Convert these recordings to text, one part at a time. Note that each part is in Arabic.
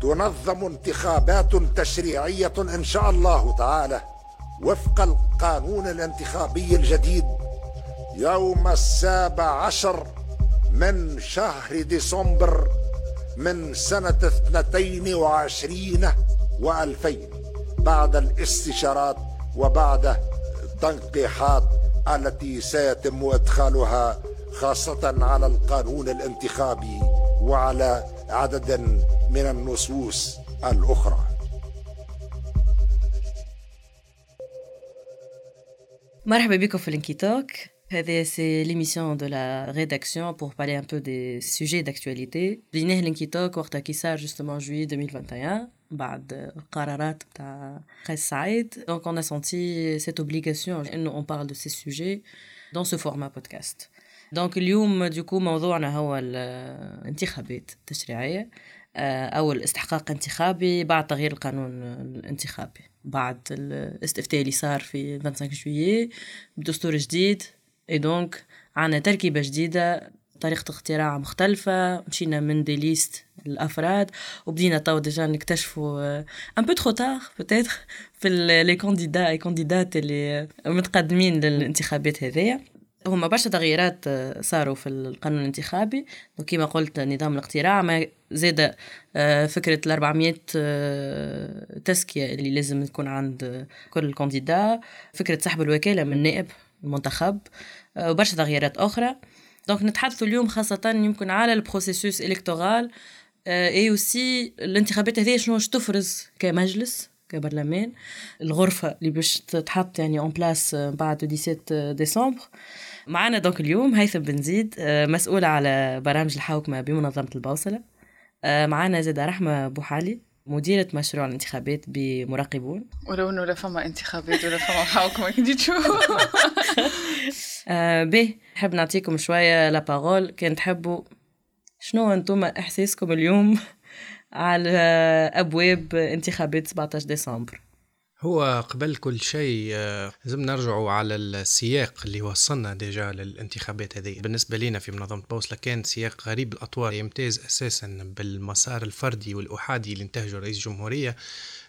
تنظم انتخابات تشريعية إن شاء الله تعالى. وفق القانون الانتخابي الجديد يوم السابع عشر من شهر ديسمبر من سنة اثنتين وعشرين وألفين بعد الاستشارات وبعد التنقيحات التي سيتم إدخالها خاصة على القانون الانتخابي وعلى عدد من النصوص الأخرى. مرحبا بكم في ال Inkytalk هذا c'est l'émission de la rédaction pour parler un peu des sujets d'actualité بديناه ال Inkytalk وقتها كي صار justement juillet 2021 بعد قرارات تاع قيس سعيد. donc on sentait cette obligation انه on parle de ces sujets dans ce format podcast donc اليوم du coup موضوعنا هو الانتخابات التشريعيه أو الاستحقاق انتخابي بعد تغيير القانون الانتخابي. بعد الاستفتاء اللي صار في 25 جويي بدستور جديد. et donc عنا تركيبة جديدة طريقة اقتراع مختلفة مشينا من des listes للأفراد وبدينا تو déjà نكتشفوا un peu trop tard في les candidats et candidates اللي متقدمين للانتخابات هذيا. هما برشا تغييرات صاروا في القانون الانتخابي. وكما قلت نظام الاقتراع ما زاد فكرة ال 400 تزكية اللي لازم تكون عند كل candidat. فكرة سحب الوكالة من النائب المنتخب وبرشا تغييرات أخرى. donc نتحدثوا اليوم خاصة يمكن على ال processus électoral et aussi الانتخابات هذه شنو تفرز كمجلس؟ كبرلمان. الغرفة اللي باش تتحط يعني en place بعد 17 ديسمبر. معنا donc اليوم هيثم بن زيد مسؤول على برامج الحوكمة بمنظمة البوصلة. معنا زادة رحمة بوحالي مديرة مشروع الانتخابات بمراقبون. ولو انه لا فما انتخابات ولا فما حوكمة كنتي تشوف. به نحب نعطيكم شوية la parole كان تحبوا شنو أنتم إحساسكم اليوم؟ على أبواب انتخابات 17 ديسمبر. هو قبل كل شيء لازم نرجعوا على السياق اللي وصلنا ديجا للانتخابات هذه. بالنسبة لنا في منظمة بوصلة كان سياق غريب الأطوار. يمتاز أساسا بالمسار الفردي والأحادي اللي انتهجه رئيس الجمهورية.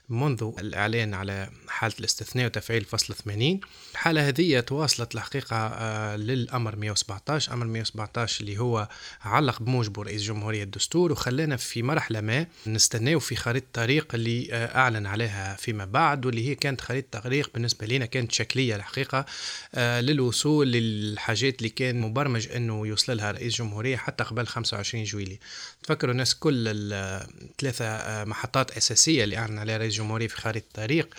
منذ الإعلان على حالة الاستثناء وتفعيل فصل 80 الحالة هذه تواصلت الحقيقة للأمر 117 أمر 117 اللي هو علق بموجبه رئيس جمهورية الدستور وخلانا في مرحلة ما نستناو في خريطة طريق اللي أعلن عليها فيما بعد واللي هي كانت خريطة طريق بالنسبة لنا كانت شكلية الحقيقة للوصول للحاجات اللي كان مبرمج أنه يوصلها رئيس جمهورية حتى قبل 25 جويلي تفكروا الناس كل الثلاثة محطات أساسية اللي أعلن عليها رئيس الجمهورية في خارطة الطريق.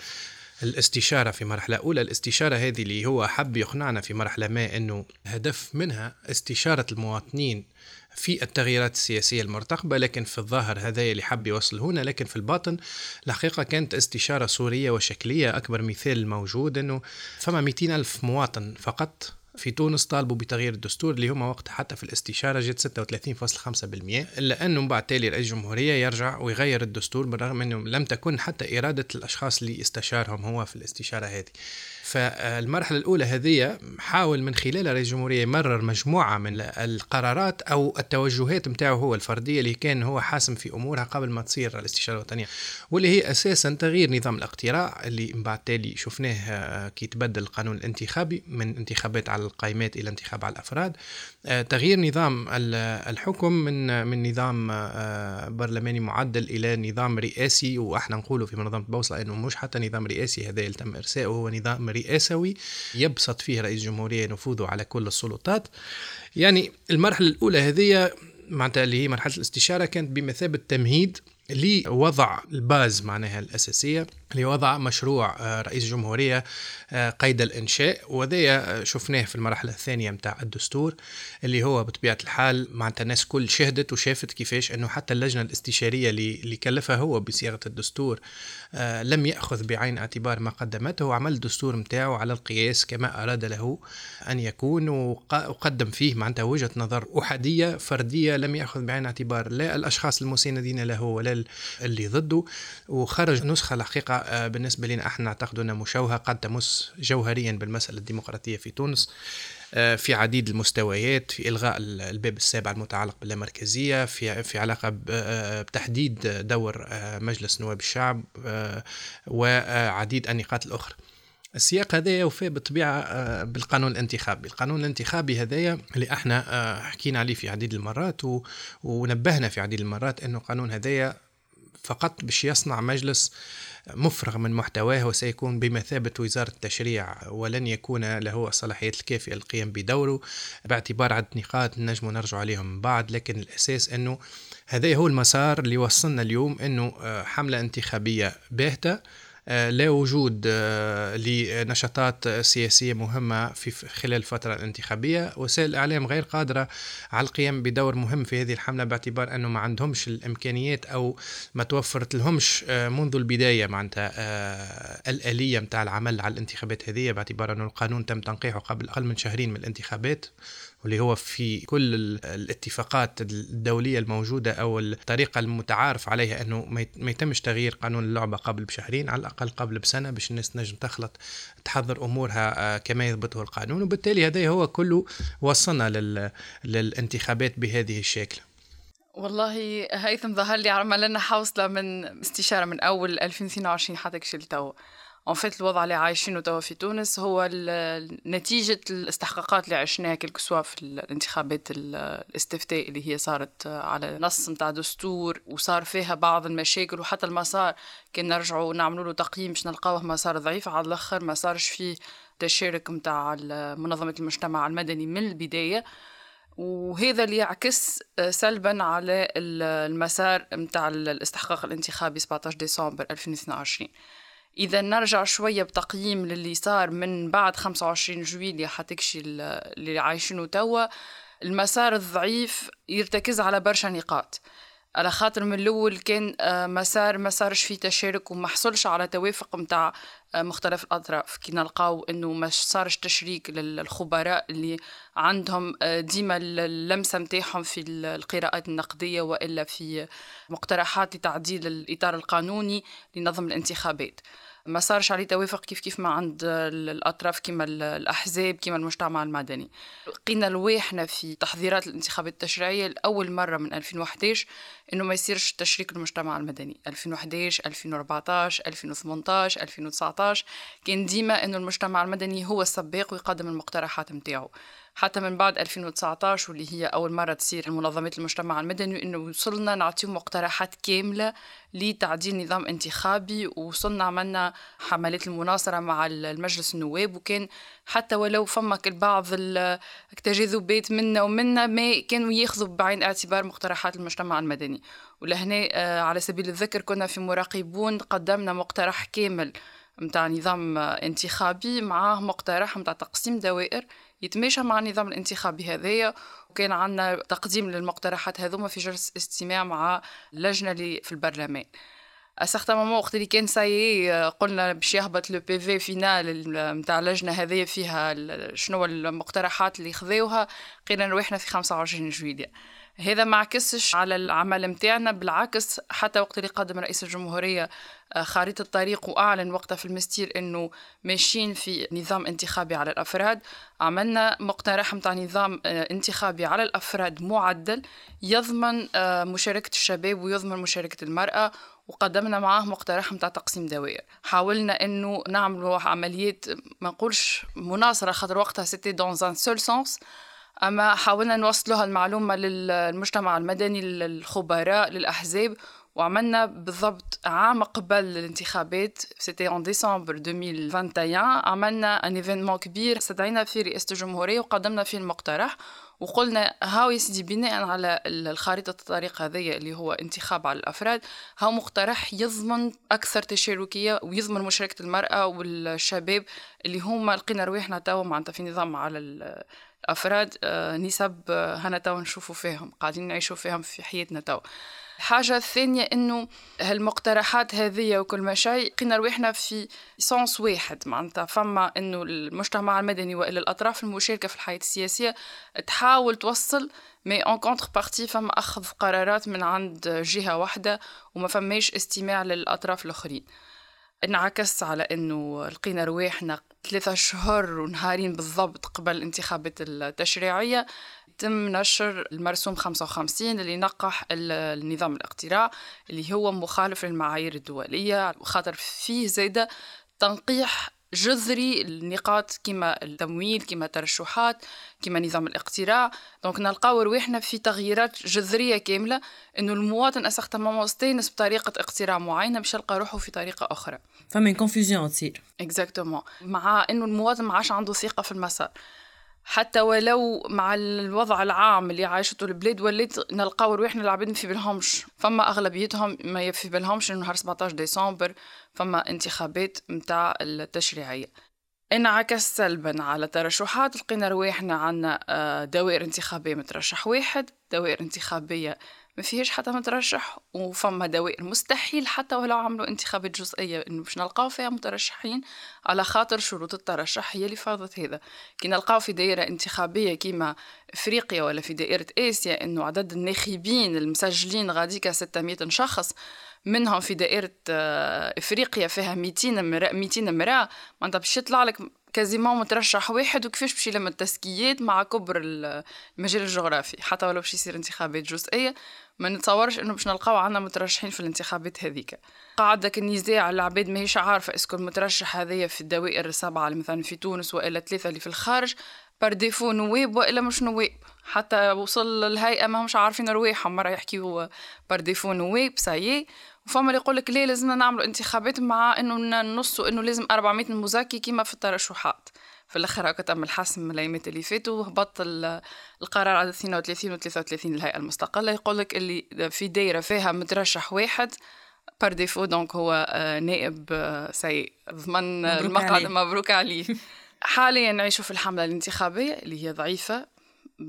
الاستشارة في مرحلة أولى الاستشارة هذه اللي هو حب يقنعنا في مرحلة ما أنه هدف منها استشارة المواطنين في التغييرات السياسية المرتقبة لكن في الظاهر هذا اللي حب يوصل هنا لكن في الباطن الحقيقة كانت استشارة صورية وشكلية أكبر مثال موجود أنه فما 200 ألف مواطن فقط في تونس طالبوا بتغيير الدستور اللي هما وقت حتى في الاستشارة جت 36.5% إلا أنه بعد تالي رئيس الجمهورية يرجع ويغير الدستور بالرغم أنه لم تكن حتى إرادة الأشخاص اللي استشارهم هو في الاستشارة هذه. فالمرحلة الأولى هذه حاول من خلال رئيس الجمهورية يمرر مجموعة من القرارات أو التوجهات متاعه هو الفردية اللي كان هو حاسم في أمورها قبل ما تصير الاستشارة الوطنية. واللي هي أساسا تغيير نظام الاقتراع اللي من بعد تالي شفناه كي تبدل القانون الانتخابي من انتخابات على القائمات إلى انتخاب على الأفراد. تغيير نظام الحكم من من نظام برلماني معدل إلى نظام رئاسي وإحنا نقولوا في منظمة بوصلة أنه مش حتى نظام رئاسي هذا اللي تم إرساؤه هو نظام رئاسوي يبسط فيه رئيس الجمهورية نفوذه على كل السلطات. يعني المرحلة الأولى هذه معناتها اللي هي مرحلة الاستشارة كانت بمثابة تمهيد لوضع الباز معناها الأساسية. لوضع مشروع رئيس الجمهورية قيد الإنشاء. وذي شفناه في المرحلة الثانية متاع الدستور اللي هو بطبيعة الحال معناتها الناس كل شهدت وشافت كيفاش أنه حتى اللجنة الاستشارية اللي كلفها هو بصياغة الدستور لم يأخذ بعين اعتبار ما قدمته. وعمل الدستور متاعه على القياس كما أراد له أن يكون وقدم فيه معناتها وجهة نظر أحادية فردية لم يأخذ بعين اعتبار لا الأشخاص المساندين له ولا اللي ضده. وخرج نسخة الحقيقة بالنسبة لنا إحنا نعتقد أنها مشوهة قد تمس جوهريا بالمسألة الديمقراطية في تونس آه، في عديد المستويات في إلغاء الباب السابع المتعلق باللامركزية في في علاقة آه، بتحديد دور مجلس نواب الشعب وعديد النقاط الأخرى. السياق هذا يوفي بالطبيعة بالقانون الانتخابي. القانون الانتخابي هذايا اللي إحنا حكينا عليه في عديد المرات ونبهنا في عديد المرات أنه القانون هذايا فقط باش يصنع مجلس مفرغ من محتواه وسيكون بمثابة وزارة التشريع ولن يكون له الصلاحيات الكافية للقيام بدوره. باعتبار عدة نقاط نجم نرجع عليهم من بعد لكن الأساس أنه هذا هو المسار اللي وصلنا اليوم أنه آه، حملة انتخابية باهتة. لا وجود آه، لنشاطات سياسية مهمة في خلال الفترة الانتخابية وسائل الإعلام غير قادرة على القيام بدور مهم في هذه الحملة باعتبار أنه ما عندهمش الإمكانيات أو ما توفرت لهمش آه، منذ البداية معناتها الآلية متاع العمل على الانتخابات هذه. باعتبار أنه القانون تم تنقيحه قبل أقل من شهرين من الانتخابات. واللي هو في كل الاتفاقات الدولية الموجودة أو الطريقة المتعارف عليها أنه ما يتمش تغيير قانون اللعبة قبل بشهرين على الأقل قبل بسنة باش الناس تنجم تخلط تحضر أمورها آه، كما يضبطه القانون. وبالتالي هذا هو كله وصلنا للانتخابات بهذه الشكل. والله هيثم ظهر لي عمل لنا حوصلة من استشارة من أول 2022 حتى كشل تو en fait الوضع اللي عايشينه توا في تونس هو نتيجة الاستحقاقات اللي عشناها كل في الانتخابات الاستفتاء اللي هي صارت على نص متاع دستور وصار فيها بعض المشاكل وحتى المسار كان نرجعوا نعملوا له تقييم باش نلقاوه مسار ضعيف على الأخر ما صارش فيه تشارك متاع منظمة المجتمع المدني من البداية. وهذا اللي يعكس سلبا على المسار متاع الاستحقاق الانتخابي 17 ديسمبر 2022 إذا نرجع شوية بتقييم للي صار من بعد 25 جويلية حتكشي اللي عايشينه توا المسار الضعيف يرتكز على برشا نقاط. على خاطر من الأول كان آه، مسار ما صارش فيه تشارك وما حصلش على توافق متاع آه، مختلف الأطراف. كي نلقاو إنه ما صارش تشريك للخبراء اللي عندهم آه، ديما اللمسة متاعهم في القراءات النقدية وإلا في مقترحات لتعديل الإطار القانوني لنظم الانتخابات. ما صارش عليه توافق كيف كيف ما عند الأطراف كما الأحزاب كما المجتمع المدني. لقينا لواحنا في تحضيرات الانتخابات التشريعية لأول مرة من 2011 إنه ما يصيرش تشريك المجتمع المدني. 2011 2014 2018 2019 كان ديما إنه المجتمع المدني هو السباق ويقدم المقترحات متاعه حتى من بعد 2019 واللي هي أول مرة تصير منظمات المجتمع المدني إنه وصلنا نعطيهم مقترحات كاملة لتعديل نظام انتخابي وصلنا عملنا حملات المناصرة مع المجلس النواب وكان حتى ولو فمك البعض التجاذبات منا ومنا ما كانوا ياخذوا بعين الاعتبار مقترحات المجتمع المدني. ولهنا آه، على سبيل الذكر كنا في مراقبون قدمنا مقترح كامل متاع نظام انتخابي معاه مقترح متاع تقسيم دوائر يتماشى مع النظام الانتخابي هذايا وكان عندنا تقديم للمقترحات هذوما في جلسة استماع مع اللجنة اللي في البرلمان. اسارتان مومون وقت اللي كان ساي قلنا باش يهبط le PV final نتاع اللجنه هذيا فيها شنو المقترحات اللي خذوها لقينا رواحنا في 25 جويلية هذا ما عكسش على العمل متاعنا بالعكس حتى وقت اللي قدم رئيس الجمهورية آه، خريطة الطريق وأعلن وقتها في المنستير أنه ماشيين في نظام انتخابي على الأفراد. عملنا مقترح متاع نظام آه، انتخابي على الأفراد معدل يضمن آه، مشاركة الشباب ويضمن مشاركة المرأة وقدمنا معاه مقترح متاع تقسيم دوائر. حاولنا إنه نعملوا عمليات ما نقولش مناصرة خاطر وقتها c'était dans un seul sens أما حاولنا نوصلوا المعلومة للمجتمع المدني للخبراء للأحزاب وعملنا بالضبط عام قبل الانتخابات c'était en décembre 2021 عملنا un événement كبير استدعينا فيه رئاسه الجمهورية وقدمنا فيه المقترح وقلنا هاو يا سيدي بناء على الخريطة الطريق هذية اللي هو انتخاب على الأفراد هاو مقترح يضمن أكثر تشاركية ويضمن مشاركة المرأة والشباب اللي هما لقينا رواحنا توا معناتها في نظام على الأفراد آه، نسب آه، هنا توا نشوفوا فيهم قاعدين نعيشوا فيهم في حياتنا توا. الحاجة الثانية إنه هالمقترحات هذه وكل ما شيء لقينا رواحنا في سونس واحد معناتها. فما إنه المجتمع المدني وإلا الأطراف المشاركة في الحياة السياسية تحاول توصل mais en contrepartie فما أخذ قرارات من عند جهة واحدة وما فماش استماع للأطراف الآخرين. انعكس على إنه لقينا رواحنا ثلاثة شهور ونهارين بالضبط قبل الانتخابات التشريعية تم نشر المرسوم 55 اللي نقح النظام الاقتراع اللي هو مخالف للمعايير الدولية وخاطر فيه زيادة تنقيح جذري النقاط كما التمويل كما الترشحات كما نظام الاقتراع. donc نلقاو رواحنا في تغييرات جذرية كاملة إنه المواطن certainement مستانس بطريقة اقتراع معينة باش يلقى روحه في طريقة أخرى. فما confusion تصير. exactement مع إنه المواطن ما عادش عنده ثقة في المسار. حتى ولو مع الوضع العام اللي عايشته البلاد وليت نلقاو رواحنا العباد في بالهمش. فما أغلبيتهم ما في بالهمش إنه نهار 17 ديسمبر فما انتخابات متاع التشريعية. انعكس سلبا على ترشحات لقينا رواحنا عنا آه، دوائر انتخابية مترشح واحد دوائر انتخابية ما فيهاش حتى مترشح وفما دوائر مستحيل حتى ولو عملوا انتخابات جزئية إنه باش نلقاو فيها مترشحين على خاطر شروط الترشح هي اللي فرضت هذا. كي نلقاو في دائرة انتخابية كيما أفريقيا ولا في دائرة آسيا إنه عدد الناخبين المسجلين غاديكا 600 شخص منهم في دائرة آه، أفريقيا فيها 200 امرأة 200 امرأة معناتها باش يطلع لك quasiment مترشح واحد وكيفاش باش يلم التزكيات مع كبر المجال الجغرافي. حتى ولو باش يصير انتخابات جزئية ما نتصورش إنه باش نلقاو عندنا مترشحين في الانتخابات هذيك. قاعدة النزاع العباد ماهيش عارفة est-ce que المترشح هذايا في الدوائر السبعة مثلا في تونس وإلا ثلاثة اللي في الخارج par défaut نواب وإلا مش نواب. حتى وصل الهيئة ما همش عارفين رواحهم مرة يحكيو par défaut نواب ça y est وفما اللي يقول لك ليه لازمنا نعملوا انتخابات مع إنه نصوا إنه لازم 400 مزكي كيما في الترشحات. في الأخر هكا تم الحسم الايامات اللي فاتوا وهبط القرار على 32 و 33 الهيئة المستقلة. يقول لك اللي في دايرة فيها مترشح واحد par défaut donc هو آه، نائب آه، سيء ضمن المقعد مبروك عليه حاليا نعيشوا في الحملة الانتخابية اللي هي ضعيفة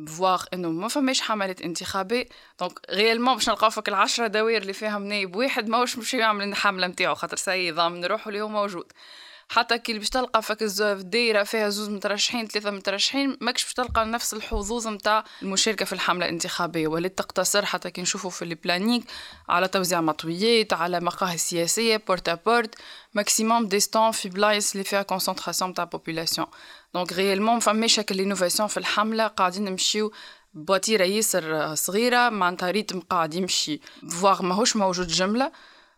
voire إنه ما فماش حملات انتخابي donc réellement باش نلقاو فيك العشرة دوائر اللي فيهم نايب واحد ماهوش باش يعمل الحمله نتاعو خاطر سي ضامن روحه اللي هو موجود. حتى كي باش تلقى فك الدايرة فيها زوز مترشحين ثلاثة مترشحين ماكش باش تلقى نفس الحظوظ متاع المشاركة في الحملة الانتخابية. ولات تقتصر حتى كي نشوفوا في ال planning على توزيع مطويات على مقاهي سياسية porte à porte maximum des stands في بلايص اللي فيها concentration متاع population donc réellement فماش هكا l'innovation في الحملة قاعدين نمشيو بوتيرة ياسر صغيرة معناتها rythme قاعد يمشي. voire ماهوش موجود جملة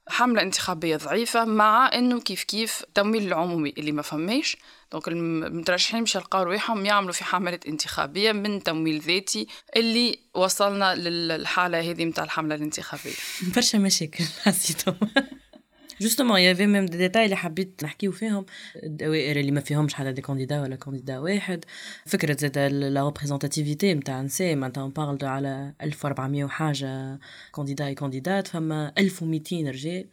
حملة انتخابية ضعيفة مع إنه كيف كيف التمويل العمومي اللي ما فماش donc المترشحين مش يلقاو رواحهم يعملوا في حملة انتخابية من تمويل ذاتي اللي وصلنا للحالة هذه متاع الحملة الانتخابية. برشا مشاكل حسيتهم justement il y avait même des détails اللي حبيت نحكيو فيهم الدوائر اللي ما فيهمش حتى des candidats ولا candidat واحد فكرة زاد la représentativité نتاع النساء معناتها parle على 1400 وحاجة candidats et candidates فما 1200 رجال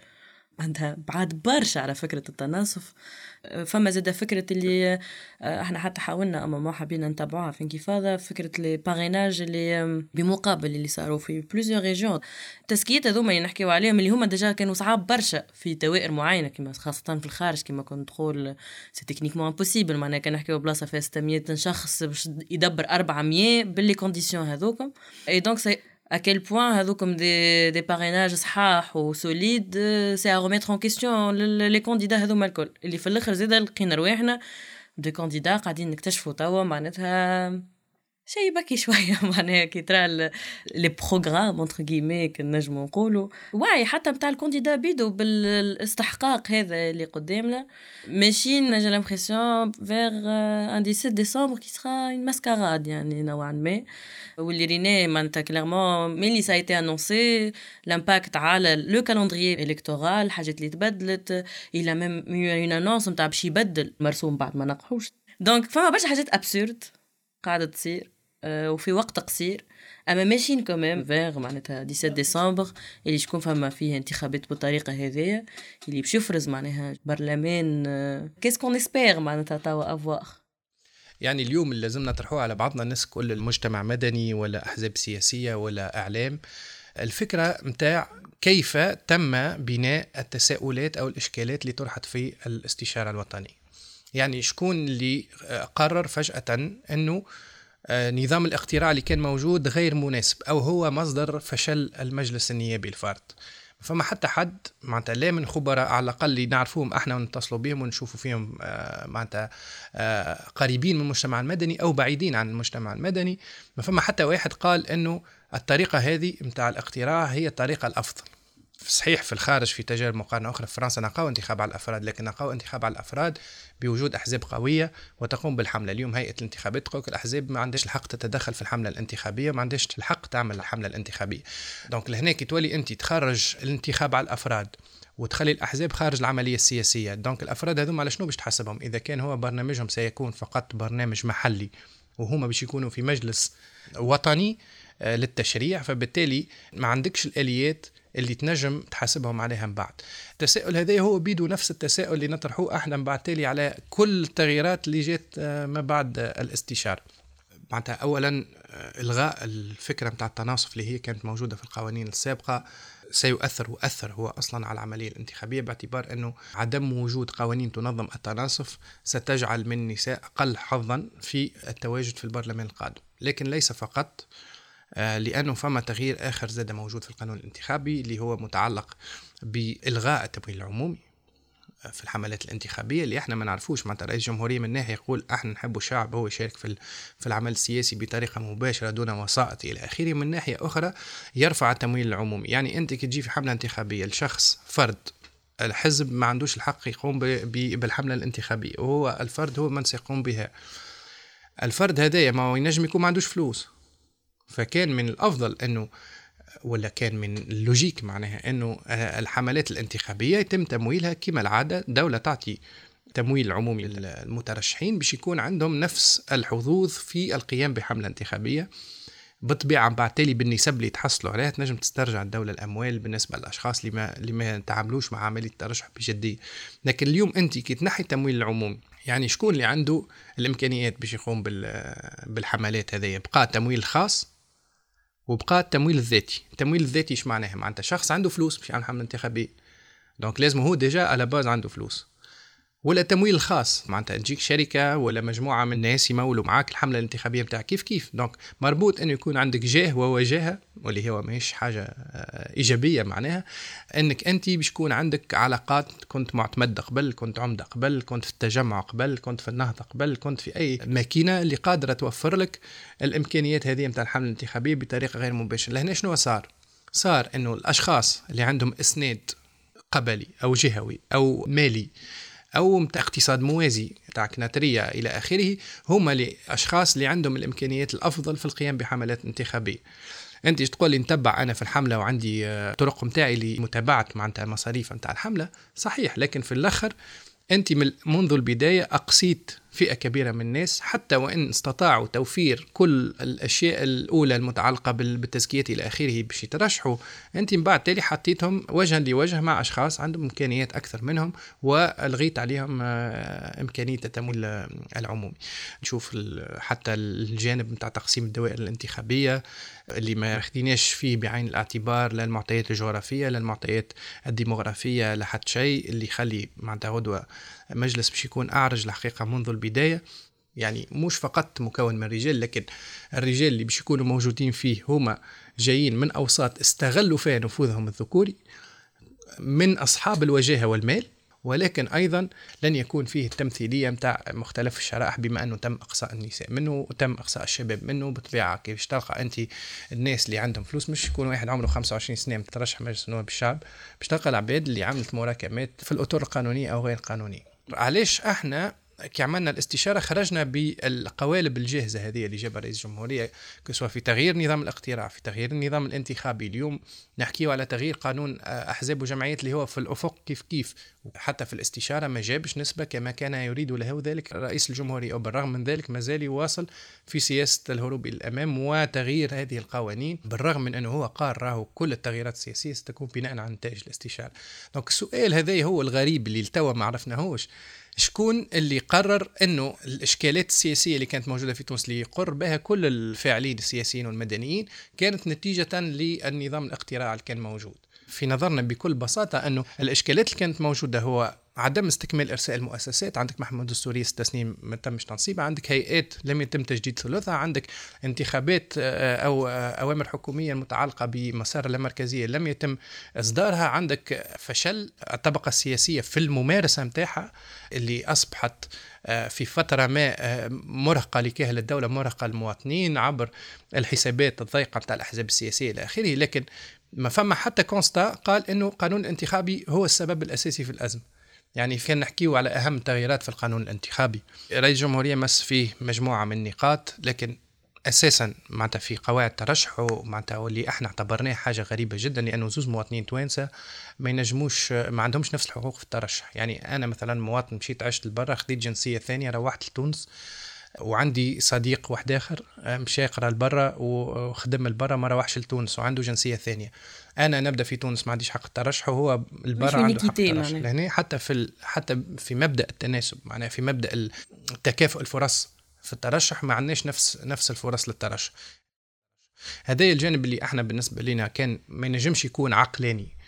عندها بعد برشا على فكرة التناصف. فما زاد فكرة اللي آه، إحنا حتى حاولنا أما ما حبينا نتبعوها في انكفاضة فكرة les parrainages اللي بمقابل اللي صاروا في plusieurs régions التزكيات هذوما اللي نحكيو عليهم اللي هما déjà كانوا صعاب برشا في دوائر معينة كما خاصة في الخارج كما كنت تقول c'est techniquement impossible معناها كان نحكيو بلاصة فيها 600 شخص باش يدبر 400 ب les conditions هذوكم. et donc à quel point هذوكم des des parrainages صحاح و solides c'est à remettre en question les candidats هذوما الكل اللي في الآخر زيد لقينا رواحنا des candidats قاعدين نكتشفوا توا معناتها شيء يبكي شوية. معناها كي ترى les programmes entre guillemets كنجمو نقولوا وعي حتى نتاع ال candidat بيدو بالاستحقاق هذا اللي قدامنا ماشيين j'ai l'impression vers un 17 décembre qui sera une mascarade يعني نوعا ما. واللي ريناه معناتها clairement ملي ça a été annoncé l'impact على le calendrier électoral الحاجات اللي تبدلت. il y a même une annonce نتاع باش يبدل مرسوم بعد ما نقحوش. donc فما برشا حاجات absurdes قاعدة تصير. وفي وقت قصير. أما ماشيين quand même vers معناتها 17 ديسمبر اللي شكون فما فيه انتخابات بالطريقة هذيا اللي باش يفرز معناها برلمان كيس كون اسبير معناتها توا افواغ يعني اليوم اللي لازم نطرحوه على بعضنا الناس كل المجتمع مدني ولا أحزاب سياسية ولا إعلام. الفكرة متاع كيف تم بناء التساؤلات أو الإشكالات اللي طرحت في الاستشارة الوطنية. يعني شكون اللي قرر فجأة إنه آه، نظام الاقتراع اللي كان موجود غير مناسب أو هو مصدر فشل المجلس النيابي الفرد فما حتى حد معناتها لا من خبراء على الأقل اللي نعرفوهم إحنا ونتصلوا بهم ونشوفوا فيهم آه، معناتها آه، قريبين من المجتمع المدني أو بعيدين عن المجتمع المدني. ما فما حتى واحد قال إنه الطريقة هذه متاع الاقتراع هي الطريقة الأفضل. صحيح في الخارج في تجارب مقارنة أخرى في فرنسا نقاو انتخاب على الأفراد لكن نقاو انتخاب على الأفراد بوجود أحزاب قوية وتقوم بالحملة. اليوم هيئة الانتخابات تقول الأحزاب ما عندهاش الحق تتدخل في الحملة الانتخابية ما عندهاش الحق تعمل الحملة الانتخابية. donc لهنا كي تولي أنت تخرج الانتخاب على الأفراد وتخلي الأحزاب خارج العملية السياسية. donc الأفراد هذوما على شنو باش تحسبهم إذا كان هو برنامجهم سيكون فقط برنامج محلي وهما باش يكونوا في مجلس وطني آه، للتشريع فبالتالي ما عندكش الآليات اللي تنجم تحاسبهم عليها من بعد. التساؤل هذا هو بيدو نفس التساؤل اللي نطرحوه إحنا من بعد تالي على كل التغييرات اللي جات آه، ما بعد الاستشارة. معناتها اولا آه، إلغاء الفكرة نتاع التناصف اللي هي كانت موجودة في القوانين السابقة سيؤثر وأثر هو أصلا على العملية الانتخابية باعتبار أنه عدم وجود قوانين تنظم التناصف ستجعل من النساء أقل حظا في التواجد في البرلمان القادم. لكن ليس فقط آه، لأنه فما تغيير آخر زاد موجود في القانون الانتخابي اللي هو متعلق بإلغاء التمويل العمومي آه، في الحملات الانتخابية اللي إحنا ما نعرفوش. معناتها رئيس الجمهوريه من ناحية يقول إحنا نحب الشعب هو يشارك في في العمل السياسي بطريقة مباشرة دون وسائط إلى آخره. من ناحية أخرى يرفع التمويل العمومي. يعني أنت كي تجي في حملة انتخابية لشخص فرد الحزب ما عندوش الحق يقوم بالحملة الانتخابية وهو الفرد هو من سيقوم بها. الفرد هذايا ما ينجم يكون ما عندوش فلوس. فكان من الأفضل أنه ولا كان من اللوجيك معناها أنه الحملات الانتخابية يتم تمويلها كما العادة دولة تعطي تمويل عمومي للمترشحين باش يكون عندهم نفس الحظوظ في القيام بحملة انتخابية بالطبيعه بعد تالي بالنسب اللي تحصلوا عليها تنجم تسترجع الدولة الأموال بالنسبة للأشخاص اللي ما اللي ما تعاملوش مع عملية الترشح بجدية. لكن اليوم أنت كي تنحي التمويل العمومي يعني شكون اللي عنده الإمكانيات باش يقوم بالحملات هذه؟ بقى تمويل خاص وبقى التمويل الذاتي. التمويل الذاتي إيش معناها؟ معناتها شخص عنده فلوس باش يعمل حمله انتخابيه donc لازم هو déjà على base عنده فلوس. ولا التمويل الخاص معناتها تجيك شركة ولا مجموعة من الناس يمولوا معاك الحملة الانتخابية نتاعك كيف كيف؟ donc مربوط إنه يكون عندك جاه ووجاهه واللي هو ماهيش حاجة آه، إيجابية معناها. إنك أنت باش يكون عندك علاقات كنت معتمد قبل كنت عمدة قبل كنت في التجمع قبل كنت في النهضة قبل كنت في أي ماكينة اللي قادرة توفر لك الإمكانيات هذه نتاع الحملة الانتخابية بطريقة غير مباشرة. لهنا شنو صار؟ صار إنه الأشخاص اللي عندهم إسناد قبلي أو جهوي أو مالي أو اقتصاد موازي تاع كناترية إلى آخره هما الاشخاص اللي عندهم الإمكانيات الأفضل في القيام بحملات انتخابية. أنت تقول لي؟ نتبع أنا في الحملة وعندي آه، طرق متاعي لمتابعة معناتها المصاريف نتاع الحملة؟ صحيح لكن في الآخر أنت منذ البداية أقصيت فئة كبيرة من الناس حتى وإن استطاعوا توفير كل الأشياء الأولى المتعلقة بالتزكية إلى آخره باش يترشحوا أنت من بعد تالي حطيتهم وجها لوجه مع أشخاص عندهم إمكانيات أكثر منهم وألغيت عليهم آه، إمكانية التمويل العمومي. نشوف حتى الجانب نتاع تقسيم الدوائر الانتخابية اللي ما خديناش فيه بعين الاعتبار لا المعطيات الجغرافية لا المعطيات الديموغرافية لا حتى شيء اللي يخلي معناتها غدوة مجلس باش يكون أعرج الحقيقة منذ البداية. يعني مش فقط مكون من رجال لكن الرجال اللي باش يكونوا موجودين فيه هما جايين من أوساط استغلوا فيها نفوذهم الذكوري من أصحاب الوجاهة والمال ولكن أيضا لن يكون فيه التمثيلية متاع مختلف الشرائح بما أنه تم إقصاء النساء منه وتم إقصاء الشباب منه بطبيعة كيف تلقى أنت الناس اللي عندهم فلوس. مش يكون واحد عمره 25 سنة مترشح مجلس النواب الشعب باش تلقى العباد اللي عملت مراكمات في الأطر القانونية أو غير القانونية. علاش إحنا كي عملنا الاستشارة خرجنا بالقوالب الجاهزة هذه اللي جابها رئيس الجمهورية كسوا في تغيير نظام الاقتراع في تغيير النظام الانتخابي. اليوم نحكيو على تغيير قانون آه، أحزاب وجمعيات اللي هو في الأفق كيف كيف. حتى في الاستشارة ما جابش نسبة كما كان يريد له ذلك رئيس الجمهورية. وبالرغم من ذلك ما زال يواصل في سياسة الهروب إلى الأمام وتغيير هذه القوانين بالرغم من أنه هو قال راهو كل التغييرات السياسية ستكون بناء على نتائج الاستشارة. دونك السؤال هذا هو الغريب اللي لتوا ما عرفناهوش. شكون اللي قرر إنه الإشكالات السياسية اللي كانت موجودة في تونس اللي يقر بها كل الفاعلين السياسيين والمدنيين كانت نتيجة للنظام الاقتراع اللي كان موجود. في نظرنا بكل بساطة إنه الإشكالات اللي كانت موجودة هو عدم استكمال إرساء المؤسسات. عندك محكمه دستوريه ست سنين ما تمش تنصيبها عندك هيئات لم يتم تجديد ثلثها. عندك انتخابات آه، أو آه، أوامر حكومية متعلقة بمسار اللامركزيه لم يتم إصدارها. عندك فشل الطبقة السياسية في الممارسة نتاعها اللي أصبحت آه، في فترة ما مرهقة لكاهل الدولة مرهقة للمواطنين عبر الحسابات الضيقة نتاع الأحزاب السياسية إلى آخره. لكن ما فما حتى كونستا قال إنه القانون الانتخابي هو السبب الأساسي في الأزمة. يعني كان نحكيه على أهم التغييرات في القانون الانتخابي. رئيس الجمهورية مس فيه مجموعة من النقاط لكن أساسا معناتها في قواعد ترشحه معناتها واللي إحنا اعتبرناه حاجة غريبة جدا لأنه زوز مواطنين توانسة ما ينجموش ما عندهمش نفس الحقوق في الترشح. يعني أنا مثلا مواطن مشيت عشت لبرا خذيت جنسية ثانية روحت لتونس وعندي صديق واحد آخر مشى يقرأ لبرا وخدم لبرا ما روحش لتونس وعنده جنسية ثانية. أنا نبدأ في تونس ما عنديش حق الترشح وهو البرا عنده حق الترشح. لهنا حتى في ال... حتى في مبدأ التناسب معناها في مبدأ تكافؤ الفرص في الترشح ما عندناش نفس نفس الفرص للترشح. هذا الجانب اللي إحنا بالنسبة لنا كان ما ينجمش يكون عقلاني. آه،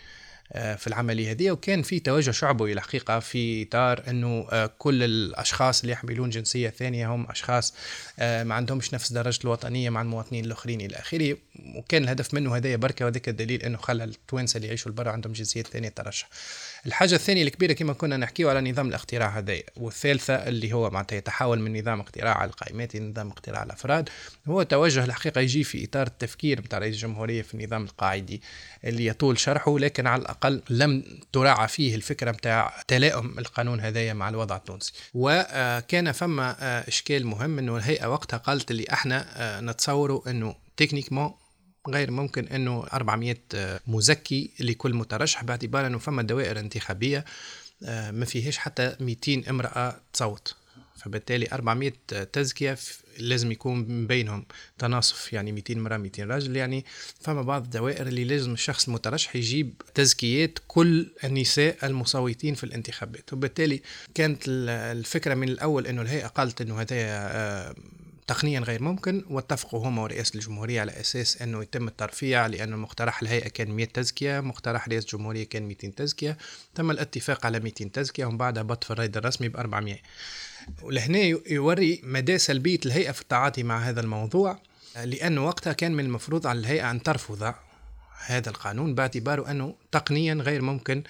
في العملية هذه وكان في توجه شعبوي الحقيقة في إطار أنه آه، كل الأشخاص اللي يحملون جنسية ثانية هم أشخاص آه، ما عندهمش نفس درجة الوطنية مع المواطنين الآخرين إلى آخره. وكان الهدف منه هذايا بركة وذاك الدليل أنه خلى التوانسة اللي يعيشوا برا عندهم جنسيات ثانية ترشح. الحاجة الثانية الكبيرة كما كنا نحكيه على نظام الاقتراع هذا والثالثة اللي هو معناتها يتحول من نظام اقتراع القائمات إلى نظام اقتراع الأفراد. هو توجه الحقيقة يجي في إطار التفكير بتاع رئيس الجمهورية في النظام القاعدي اللي يطول شرحه لكن على الأقل لم تراعى فيه الفكرة بتاع تلائم القانون هذايا مع الوضع التونسي. وكان فما إشكال مهم أنه الهيئة وقتها قالت اللي إحنا نتصوروا أنه تكنيكمون غير ممكن أنه 400 مزكي لكل مترشح باعتبار أنه فما دوائر انتخابية آه، ما فيهاش حتى 200 امرأة تصوت. فبالتالي 400 تزكية لازم يكون بينهم تناصف يعني 200 مرأة 200 راجل يعني فما بعض الدوائر اللي لازم الشخص المترشح يجيب تزكيات كل النساء المصوتين في الانتخابات. وبالتالي كانت الفكرة من الأول أنه الهيئة قالت أنه هذا آه، تقنيا غير ممكن واتفقوا هم ورئاسة الجمهورية على أساس أنه يتم الترفيع لأن مقترح الهيئة كان 100 تزكية مقترح رئاسة الجمهورية كان 200 تزكية تم الاتفاق على 200 تزكية ومن بعدها بط في الريد الرسمي ب 400 ولهنا يوري مدى سلبية الهيئة في التعاطي مع هذا الموضوع لأنه وقتها كان من المفروض على الهيئة أن ترفض هذا القانون باعتباره أنه تقنيا غير ممكن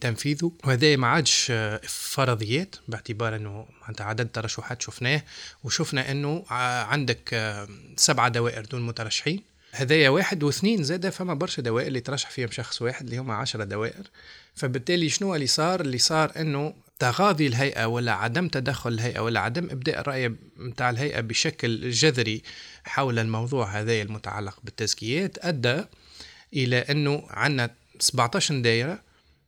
تنفيذه. وهذا ما عادش فرضيات باعتبار إنه أنت عدد ترشحات شفناه وشفنا إنه عندك سبعه دوائر دون مترشحين. هذايا واحد واثنين زاد فما برشا دوائر اللي ترشح فيهم شخص واحد اللي هما عشرة دوائر. فبالتالي شنو اللي صار؟ اللي صار إنه تغاضي الهيئة ولا عدم تدخل الهيئة ولا عدم إبداء الرأي متاع الهيئة بشكل جذري حول الموضوع هذا المتعلق بالتزكيات أدى إلى أنه عندنا 17 دائرة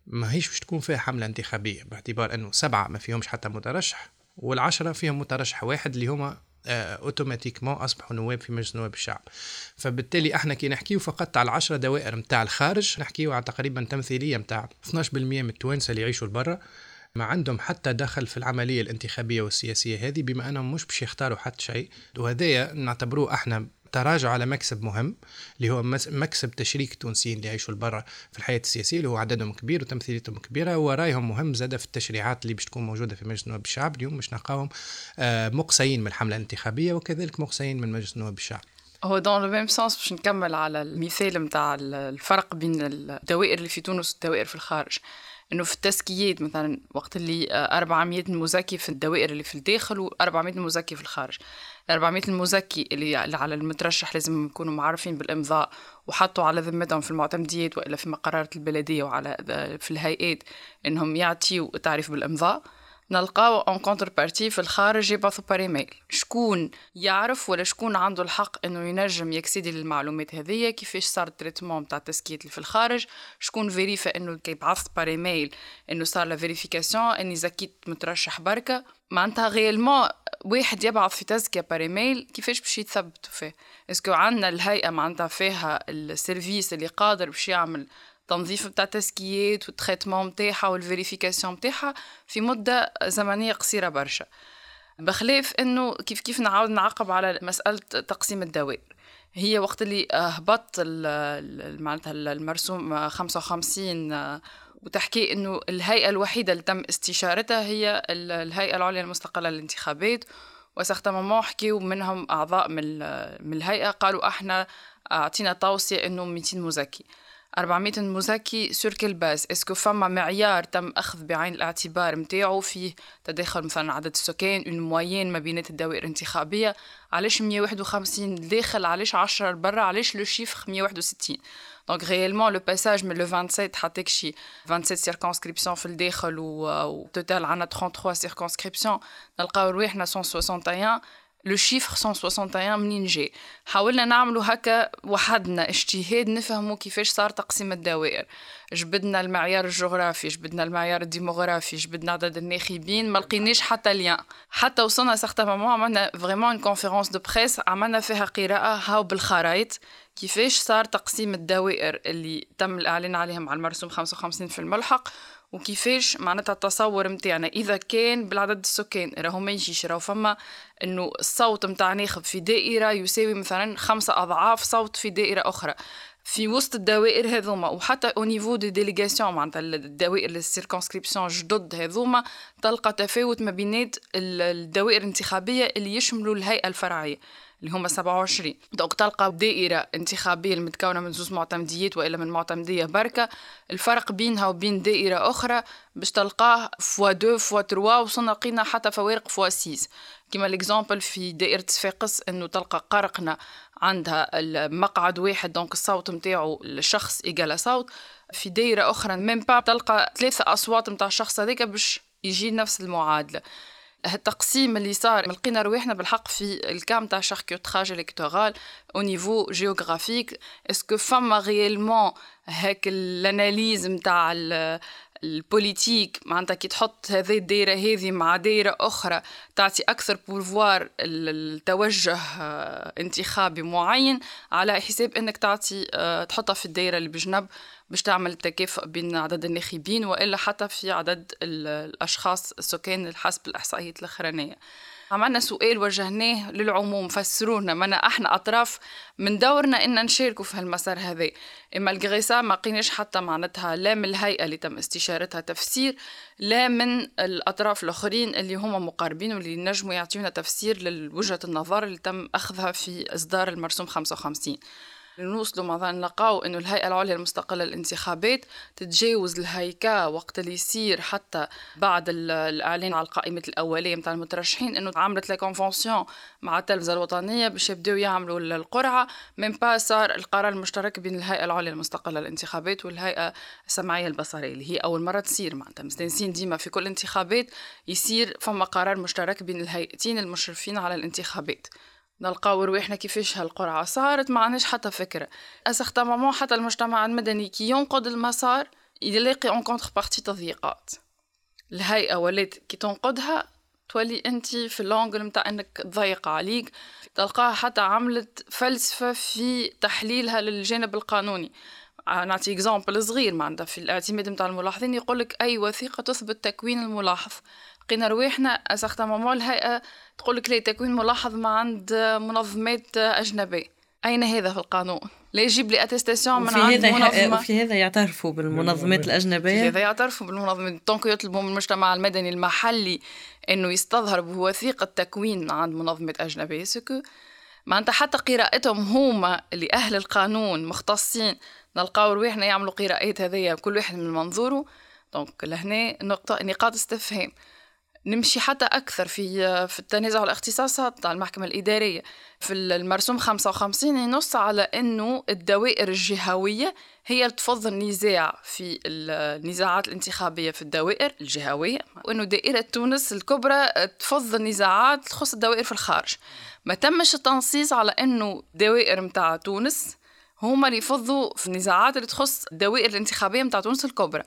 ما هيش باش تكون فيها حملة انتخابية باعتبار أنه سبعة ما فيهمش حتى مترشح والعشرة فيهم مترشح واحد اللي هما اوتوماتيكمون آه، أصبحوا نواب في مجلس نواب الشعب. فبالتالي إحنا كي نحكيو فقط على العشرة دوائر نتاع الخارج نحكيو على تقريبا تمثيلية نتاع 12% من التوانسة اللي يعيشوا لبرا ما عندهم حتى دخل في العملية الانتخابية والسياسية هذه بما أنهم مش باش يختاروا حتى شيء. وهذايا نعتبروه إحنا تراجع على مكسب مهم اللي هو مكسب تشريك التونسيين اللي يعيشوا برا في الحياة السياسية اللي هو عددهم كبير وتمثيليتهم كبيرة ورأيهم مهم زاد في التشريعات اللي باش تكون موجودة في مجلس نواب الشعب اليوم باش نلقاهم آه، مقصيين من الحملة الانتخابية وكذلك مقصيين من مجلس نواب الشعب. هو dans le même sens باش نكمل على المثال نتاع الفرق بين الدوائر اللي في تونس والدوائر في الخارج. إنه في التزكيات مثلا وقت اللي 400 مزكي في الدوائر اللي في الداخل و400 مزكي في الخارج. 400 المزكي اللي على المترشح لازم يكونوا معرفين بالإمضاء وحطوا على ذمتهم في المعتمديات وإلا في مقرات البلدية وإلا في الهيئات إنهم يعطيوا تعريف بالإمضاء. نلقاو en contrepartie في الخارج يبعثوا par email شكون يعرف ولا شكون عنده الحق إنه ينجم ي accéder للمعلومات هذيا؟ كيفاش صار ال traitement تاع التزكيات اللي في الخارج؟ شكون vérifie إنه كي بعثت par email إنه صار la vérification إني زكيت مترشح بركة؟ معناتها réellement واحد يبعث في تزكية par email كيفاش باش يتثبتوا فيه؟ est-ce que عندنا الهيئة معناتها فيها ال service اللي قادر باش يعمل تنظيف بتاع التزكيات وال traitement متاعها وال vérification متاعها في مدة زمنية قصيرة برشا. بخلاف إنه كيف كيف نعاود نعقب على مسألة تقسيم الدوائر. هي وقت اللي هبط معناتها المرسوم 55 وتحكي إنه الهيئة الوحيدة اللي تم استشارتها هي الهيئة العليا المستقلة للانتخابات. و à certain moment حكيوا منهم أعضاء من الهيئة قالوا إحنا أعطينا توصية إنه 200 مزكي. 400 مزكي sur quelle base est-ce que فما معيار تم أخذ بعين الاعتبار متاعو فيه تداخل مثلا عدد السكان en moyenne ما بينات الدوائر الانتخابية. علاش 151 داخل علاش 10 برا؟ علاش le chiffre 161 donc réellement le passage من le 27 حطيك شي 27 circonscriptions في الداخل au total عندنا 33 circonscriptions نلقاو رواحنا 161 le chiffre 161 منين جاي حاولنا نعملوا هكا وحدنا اجتهاد نفهموا كيفاش صار تقسيم الدوائر. جبدنا المعيار الجغرافي جبدنا المعيار الديموغرافي جبدنا عدد الناخبين ما لقيناش حتى lien. حتى وصلنا certain moment عملنا vraiment conférence de presse عملنا فيها قراءة هاو بالخرايط كيفاش صار تقسيم الدوائر اللي تم الإعلان عليهم على المرسوم 55 في الملحق. وكيفاش معناتها التصور متاعنا. إذا كان بالعدد السكان راهو ما يجيش راهو فما إنه الصوت متاع ناخب في دائرة يساوي مثلا خمسة أضعاف صوت في دائرة أخرى. في وسط الدوائر هذوما وحتى au niveau des délégations معناتها الدوائر ال circonscriptions جدد هذوما تلقى تفاوت ما بينات الدوائر الانتخابية اللي يشملوا الهيئة الفرعية. اللي هما 27 donc تلقى دائرة انتخابية المتكونة من زوز معتمديات وإلا من معتمدية بركة. الفرق بينها وبين دائرة أخرى باش تلقاه fois deux fois trois وصلنا لقينا حتى فوارق fois six. كما ال exemple في دائرة صفاقس إنه تلقى قرقنة عندها المقعد واحد donc الصوت نتاعو الشخص égal à صوت. في دائرة أخرى même pas تلقى ثلاثة أصوات نتاع الشخص هذاك باش يجي نفس المعادلة. التقسيم اللي صار لقينا رواحنا بالحق في ال cas متاع تراج électoral au niveau géographique. est-ce que فما réellement هاك ال analyse نتاع ال politique؟ معناتها كي تحط هذه الدائرة هذه مع دائرة أخرى تعطي أكثر pouvoir التوجه آه، انتخابي معين على حساب أنك تعطي آه، تحطها في الدائرة اللي بجنب باش تعمل تكافؤ بين عدد الناخبين وإلا حتى في عدد الأشخاص السكان حسب الإحصائيات الأخرانية. عملنا سؤال وجهناه للعموم فسرونا منا إحنا أطراف من دورنا إن نشاركوا في هالمسار هذا. إما الغريسا ما قيناش حتى معناتها لا من الهيئة اللي تم استشارتها تفسير لا من الأطراف الآخرين اللي هما مقاربين واللي نجموا يعطيونا تفسير لوجهة النظر اللي تم أخذها في إصدار المرسوم 55 نوصلوا مثلا نلقاو إنه الهيئة العليا المستقلة للانتخابات تتجاوز الهيكا وقت اللي يصير حتى بعد الإعلان على القائمة الأولية نتاع المترشحين إنه عملت la convention مع التلفزه الوطنية باش يبداو يعملوا القرعة. من با صار القرار المشترك بين الهيئة العليا المستقلة للانتخابات والهيئة السمعية البصرية اللي هي أول مرة تصير معناتها. مستانسين ديما في كل انتخابات يصير فما قرار مشترك بين الهيئتين المشرفين على الانتخابات. نلقاو رواحنا كيفاش هالقرعة صارت ما عندناش حتى فكرة. à certain moment حتى المجتمع المدني كي ينقد المسار يلاقي en contrepartie تضييقات. الهيئة ولات كي تنقدها تولي أنت في ال angle متاع إنك تضيق عليك. تلقاها حتى عملت فلسفة في تحليلها للجانب القانوني. نعطي exemple صغير معناتها في الاعتماد متاع الملاحظين يقولك أي وثيقة تثبت تكوين الملاحظ. لقينا رواحنا exactement الهيئة تقول لك لا تكوين ملاحظ ما عند منظمات أجنبية. أين هذا في القانون؟ لا يجيب لي attestation من عند منظمة. وفي هذا يعترفوا بالمنظمات الأجنبية؟ في هذا يعترفوا بالمنظمات. donc يطلبوا من المجتمع المدني المحلي إنه يستظهر بوثيقه تكوين عند منظمه أجنبية. ce que معناتها حتى قراءتهم هما اللي أهل القانون مختصين نلقاو رواحنا يعملوا قراءات هذيا كل واحد من منظوره. donc لهنا نقطة نقاط استفهام. نمشي حتى أكثر في في التنازع والاختصاصات تاع المحكمة الإدارية. في المرسوم 55 ينص على أنه الدوائر الجهوية هي تفض النزاع في النزاعات الانتخابية في الدوائر الجهوية وأنه دائرة تونس الكبرى تفض النزاعات تخص الدوائر في الخارج. ما تمش التنصيص على أنه دوائر متاع تونس هما اللي يفضوا في النزاعات اللي تخص الدوائر الانتخابية متاع تونس الكبرى.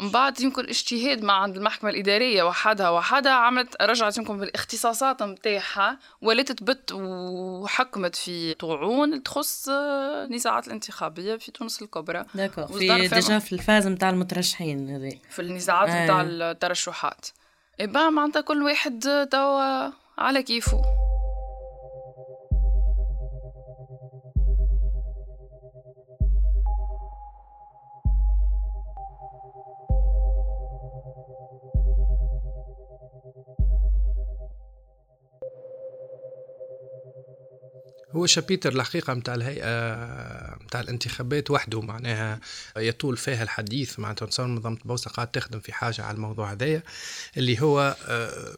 من بعد يمكن اجتهاد مع عند المحكمة الإدارية وحدها وحدها عملت رجعت يمكن بالاختصاصات متاعها ولات تبت وحكمت في طعون تخص النزاعات الانتخابية في تونس الكبرى. في déjà في ال phase متاع المترشحين هذه في النزاعات متاع آه. الترشحات. eh ben معناتها كل واحد توا على كيفه. هو chapitre الحقيقة متاع الهيئة متاع الانتخابات وحده معناها يطول فيها الحديث معناتها تصور منظمة البوصلة قاعد تخدم في حاجة على الموضوع هذايا اللي هو آه،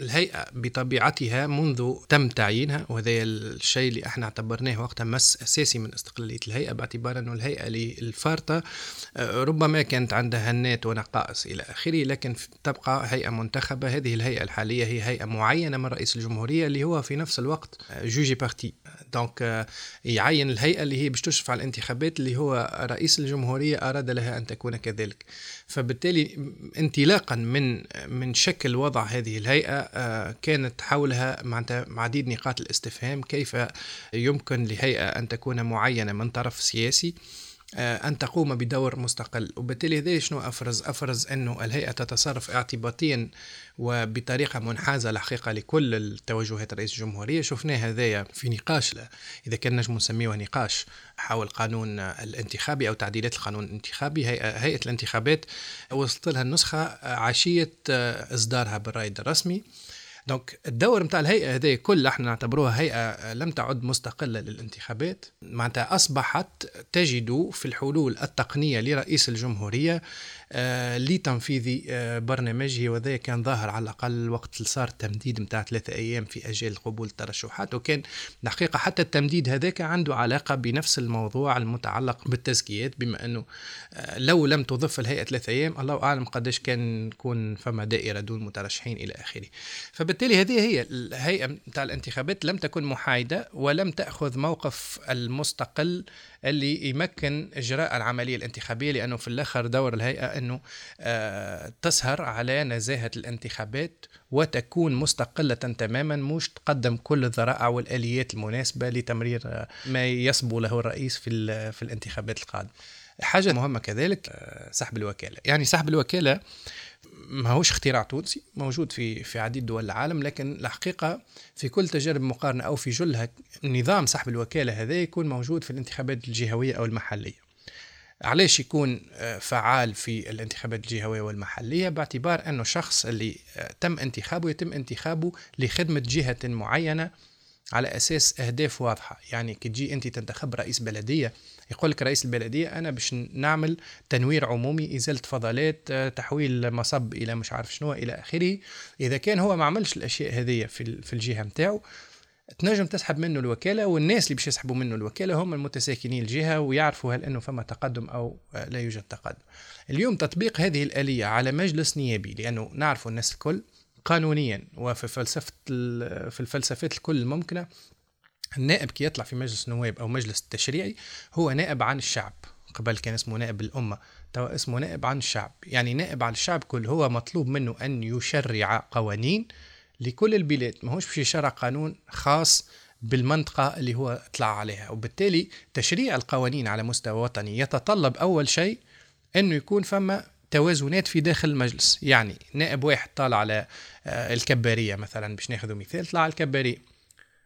الهيئة بطبيعتها منذ تم تعيينها وهذا الشيء اللي إحنا اعتبرناه وقتها مس أساسي من استقلالية الهيئة باعتبار إنه الهيئة الفارطة آه، ربما كانت عندها هنات ونقائص إلى آخره لكن تبقى هيئة منتخبة. هذه الهيئة الحالية هي هيئة معينة من رئيس الجمهورية اللي هو في نفس الوقت آه، juge et partie. دونك آه، يعين الهيئة اللي هي باش تشرف على الانتخابات اللي هو رئيس الجمهورية أراد لها أن تكون كذلك. فبالتالي انطلاقا من من شكل وضع هذه الهيئة آه، كانت حولها معناتها عديد نقاط الاستفهام كيف يمكن لهيئة أن تكون معينة من طرف سياسي. أن تقوم بدور مستقل. وبالتالي هذا شنو أفرز؟ أفرز أنه الهيئة تتصرف اعتباطيا وبطريقة منحازة الحقيقة لكل التوجهات رئيس الجمهورية. شفناه هذايا في نقاش إذا كان نجم نسميه نقاش حول القانون الانتخابي أو تعديلات القانون الانتخابي. هيئة الانتخابات وصلت لها النسخة عشية آه، إصدارها بالرائد الرسمي. دونك الدور نتاع الهيئة هذه كل إحنا نعتبروها هيئة لم تعد مستقلة للانتخابات. معناتها أصبحت تجد في الحلول التقنية لرئيس الجمهورية لتنفيذ آه، برنامجه وذا كان ظاهر على الأقل وقت صار التمديد متاع ثلاثة أيام في أجال قبول الترشحات وكان الحقيقة حتى التمديد هذاك عنده علاقة بنفس الموضوع المتعلق بالتزكيات بما أنه آه، لو لم تضف الهيئة ثلاثة أيام الله أعلم قديش كان يكون فما دائرة دون مترشحين إلى آخره. فبالتالي هذه هي الهيئة متاع الانتخابات لم تكن محايدة ولم تأخذ موقف المستقل اللي يمكن إجراء العملية الانتخابية لأنه في الآخر دور الهيئة إنه آه، تسهر على نزاهة الانتخابات وتكون مستقلة تماما مش تقدم كل الذرائع والآليات المناسبة لتمرير آه، ما يصبو له الرئيس في في الانتخابات القادمة. حاجة مهمة كذلك آه، سحب الوكالة، يعني سحب الوكالة ما هوش اختراع تونسي موجود في في عديد دول العالم لكن الحقيقة في كل تجارب مقارنة أو في جلها نظام سحب الوكالة هذا يكون موجود في الانتخابات الجهوية أو المحلية علاش يكون آه، فعال في الانتخابات الجهوية والمحلية؟ باعتبار أنه الشخص اللي آه، تم انتخابه يتم انتخابه لخدمة جهة معينة على أساس أهداف واضحة. يعني كي تجي أنت تنتخب رئيس بلدية يقول لك رئيس البلدية أنا باش نعمل تنوير عمومي إزالة فضلات آه، تحويل مصب إلى مش عارف شنو إلى آخره. إذا كان هو ما عملش الأشياء هذه في الجهة نتاعو تنجم تسحب منه الوكالة والناس اللي باش يسحبوا منه الوكالة هم المتساكنين الجهة ويعرفوا هل أنه فما تقدم أو آه، لا يوجد تقدم. اليوم تطبيق هذه الآلية على مجلس نيابي لأنه نعرف الناس الكل قانونيا وفي فلسفة في الفلسفات الكل الممكنة النائب كي يطلع في مجلس النواب أو مجلس التشريعي هو نائب عن الشعب. قبل كان اسمه نائب الأمة توا اسمه نائب عن الشعب. يعني نائب عن الشعب كل هو مطلوب منه أن يشرع قوانين لكل البلاد. ماهوش باش يشرع قانون خاص بالمنطقة اللي هو طلع عليها. وبالتالي تشريع القوانين على مستوى وطني يتطلب أول شيء أنه يكون فما توازنات في داخل المجلس. يعني نائب واحد طالع على آه، الكبارية مثلا باش ناخذ مثال طلع على الكبارية.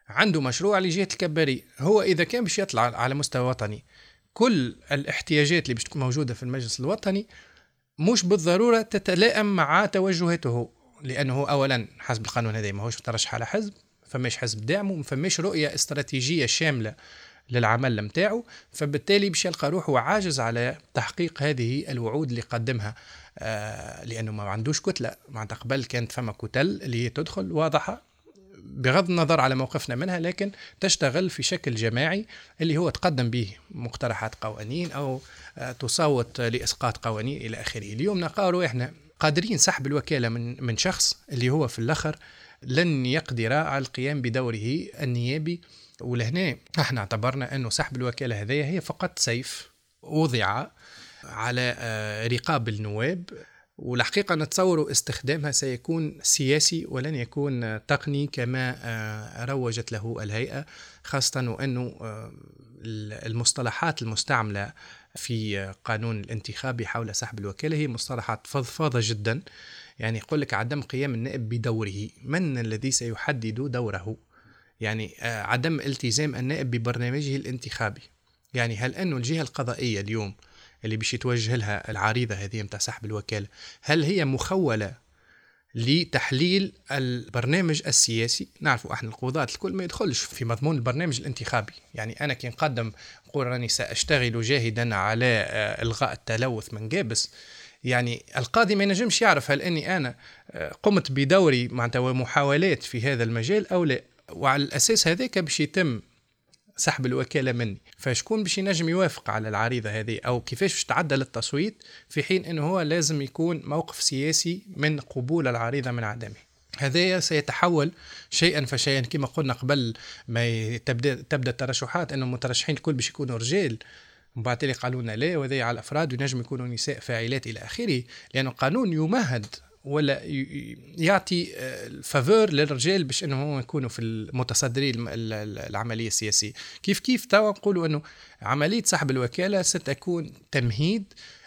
عنده مشروع لجهة الكباري هو إذا كان باش يطلع على مستوى وطني كل الاحتياجات اللي باش تكون موجودة في المجلس الوطني مش بالضرورة تتلائم مع توجهاته. لأنه أولا حسب القانون هذا ما هوش مترشح على حزب فماش حزب دعمه ما فماش رؤية استراتيجية شاملة للعمل متاعه فبالتالي باش يلقى روحه عاجز على تحقيق هذه الوعود اللي قدمها. آه لأنه ما عندوش كتلة. معناتها قبل كانت فما كتل اللي تدخل واضحة بغض النظر على موقفنا منها لكن تشتغل في شكل جماعي اللي هو تقدم به مقترحات قوانين أو آه، تصوت لإسقاط قوانين إلى آخره. اليوم نقاروا إحنا قادرين سحب الوكالة من من شخص اللي هو في الآخر لن يقدر على القيام بدوره النيابي. ولهنا إحنا اعتبرنا أنه سحب الوكالة هذه هي فقط سيف وضع على آه، رقاب النواب. والحقيقة نتصور استخدامها سيكون سياسي ولن يكون تقني كما آه، روجت له الهيئة خاصة وأنه آه، المصطلحات المستعملة في قانون الانتخابي حول سحب الوكالة هي مصطلحات فضفاضة جدا. يعني يقول لك عدم قيام النائب بدوره. من الذي سيحدد دوره؟ يعني آه، عدم التزام النائب ببرنامجه الانتخابي. يعني هل أنه الجهة القضائية اليوم اللي باش يتوجه لها العريضة هذه متاع سحب الوكالة هل هي مخولة لتحليل البرنامج السياسي. نعرفوا أحنا القضاة الكل ما يدخلش في مضمون البرنامج الانتخابي. يعني أنا كي نقدم نقول راني سأشتغل جاهدا على آه، إلغاء التلوث من جابس يعني القاضي ما ينجمش يعرف هل أني أنا آه، قمت بدوري معناتها ومحاولات في هذا المجال أو لا. وعلى الأساس هذاك باش يتم سحب الوكالة مني. فشكون باش ينجم يوافق على العريضة هذه؟ أو كيفاش باش تعدل التصويت في حين إنه هو لازم يكون موقف سياسي من قبول العريضة من عدمه؟ هذا سيتحول شيئا فشيئا. كما قلنا قبل ما تبدا تبدأ الترشحات إنه المترشحين الكل باش يكونوا رجال. ومن بعد قالوا لنا لا وهذا على الأفراد وينجم يكونوا نساء فاعلات إلى آخره لأن القانون يمهد ولا يعطي ال faveur للرجال باش إنهم يكونوا في المتصدرين العملية السياسية كيف كيف توا نقولوا إنه عملية سحب الوكالة ستكون تمهيد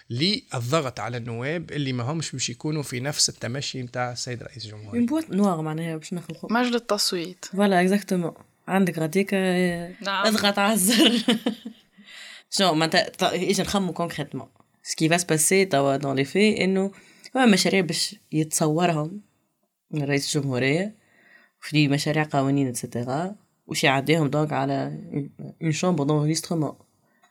للضغط على النواب اللي ما همش باش يكونوا في نفس التمشي نتاع السيد رئيس الجمهورية. une boîte noire معناها باش نخلقوا. مجل التصويت. voilà exactement. عندك غاديك نعم. اضغط على الزر. شو معناتها إيش نخمو concrètement. ce qui va se passer توا dans les faits إنه مشاريع باش يتصورهم من رئيس الجمهورية في مشاريع قوانين et cetera وش يعديهم donc على une chambre d'enregistrement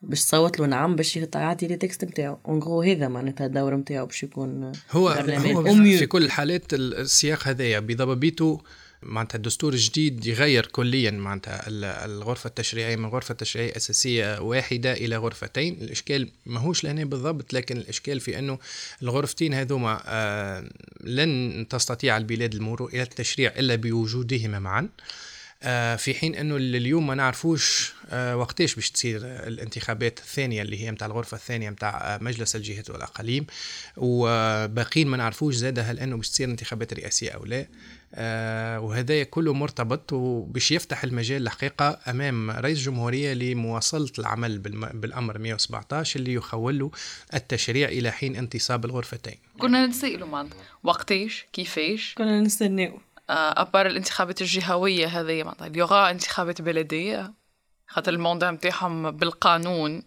باش تصوت له نعم باش يعطي les textes نتاعو en gros هذا معناتها الدور نتاعو باش يكون هو, هو في كل الحالات السياق هذايا. بضبابيته معناتها الدستور الجديد يغير كليا معناتها الغرفة التشريعية من غرفة تشريعية أساسية واحدة إلى غرفتين. الإشكال ماهوش لهنا بالضبط لكن الإشكال في أنه الغرفتين هذوما آه لن تستطيع البلاد المرور إلى التشريع إلا بوجودهما معا. آه في حين إنه اليوم ما نعرفوش آه وقتاش باش تصير الانتخابات الثانية اللي هي نتاع الغرفة الثانية نتاع مجلس الجهات والأقاليم. وباقيين ما نعرفوش زاد هل إنه باش تصير انتخابات رئاسية أو لا. وهذا كله مرتبط وباش يفتح المجال الحقيقة أمام رئيس الجمهورية لمواصلة العمل بالأمر 117 اللي يخول له التشريع إلى حين انتصاب الغرفتين. كنا نسأله معناتها وقتاش؟ كيفاش؟ كنا نستناو. آه، à part الانتخابات الجهوية هذه معناتها. il y aura انتخابات بلدية خاطر ال mandat نتاعهم بالقانون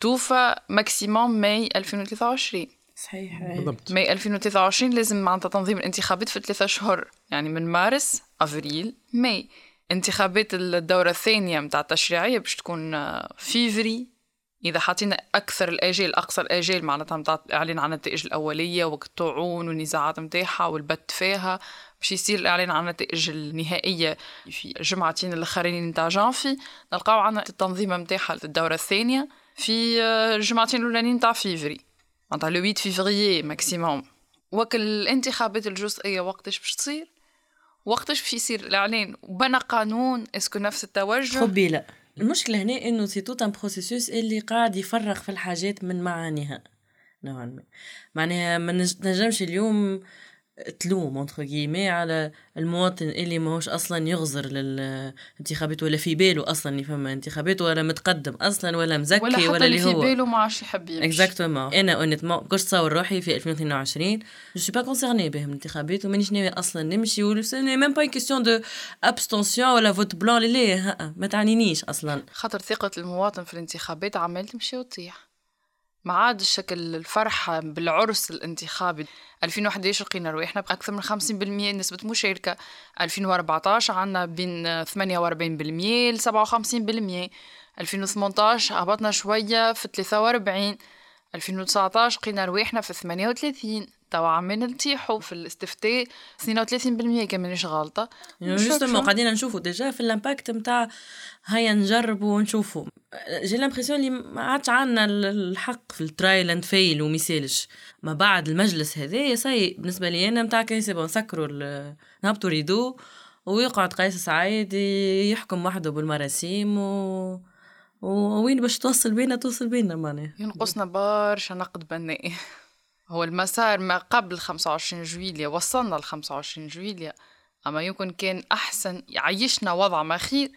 توفى maximum ماي 2023 صحيح. بالضبط. ماي 2023 لازم معناتها تنظيم الانتخابات في ثلاثة شهور يعني من مارس أفريل ماي. انتخابات الدورة الثانية متاع التشريعية باش تكون فيفري. إذا حاطين أكثر الآجال أقصى الآجال معناتها متاع الإعلان عن النتائج الأولية وقت الطعون والنزاعات متاعها والبت فيها باش يصير الإعلان عن النتائج النهائية في جمعتين الأخرين متاع جانفي. نلقاو عنا التنظيم متاعها الدورة الثانية في الجمعتين الأولانيين متاع فيفري. معناتها le 8 فيفري maximum وكل الانتخابات الجزئية وقتاش باش تصير؟ وقتاش باش يصير الإعلان؟ وبأنا قانون est-ce que نفس التوجه؟ et puis là المشكلة هنا إنه c'est tout un processus اللي قاعد يفرغ في الحاجات من معانيها. نوعا ما. معناها ما نجمش اليوم تلوم entre guillemets على المواطن اللي ماهوش أصلا يغزر للانتخابات ولا في باله أصلا اللي فما انتخابات ولا متقدم أصلا ولا مزكي ولا, ولا اللي هو في باله ما عادش يحب يمشي. exactement أنا honnêtement كنت تصور روحي في 2022 je suis pas concernée بهم الانتخابات ومانيش ناوي أصلا نمشي و même pas question de abstention ولا vote blanc لا ما تعنينيش أصلا. خاطر ثقة المواطن في الانتخابات عمال تمشي وتطيح. ما عادش شكل الفرحة بالعرس الانتخابي. 2011 لقينا رواحنا بأكثر من 50% نسبة مشاركة 2014 عنا بين 48% ل 57% 2018 هبطنا شوية في 43 2019 لقينا رواحنا في 38 توا عمال نطيحوا في الاستفتاء 32% كان مانيش غالطة. justement قاعدين نشوفوا déjà في ال impact نتاع هيا نجربوا ونشوفوا. j'ai l'impression اللي ما عادش عندنا الحق في ال trial and fail وما يسالش ما بعد المجلس هذايا c'est بالنسبة لي أنا نتاع كي سي نسكروا نهبطوا rideau ويقعد قيس سعيد يحكم وحده بالمراسيم و وين باش توصل بينا توصل بينا معناها. ينقصنا برشا نقد بنائي. هو المسار ما قبل 25 جويليا وصلنا ل 25 جويليا أما يمكن كان أحسن يعيشنا وضع ما خير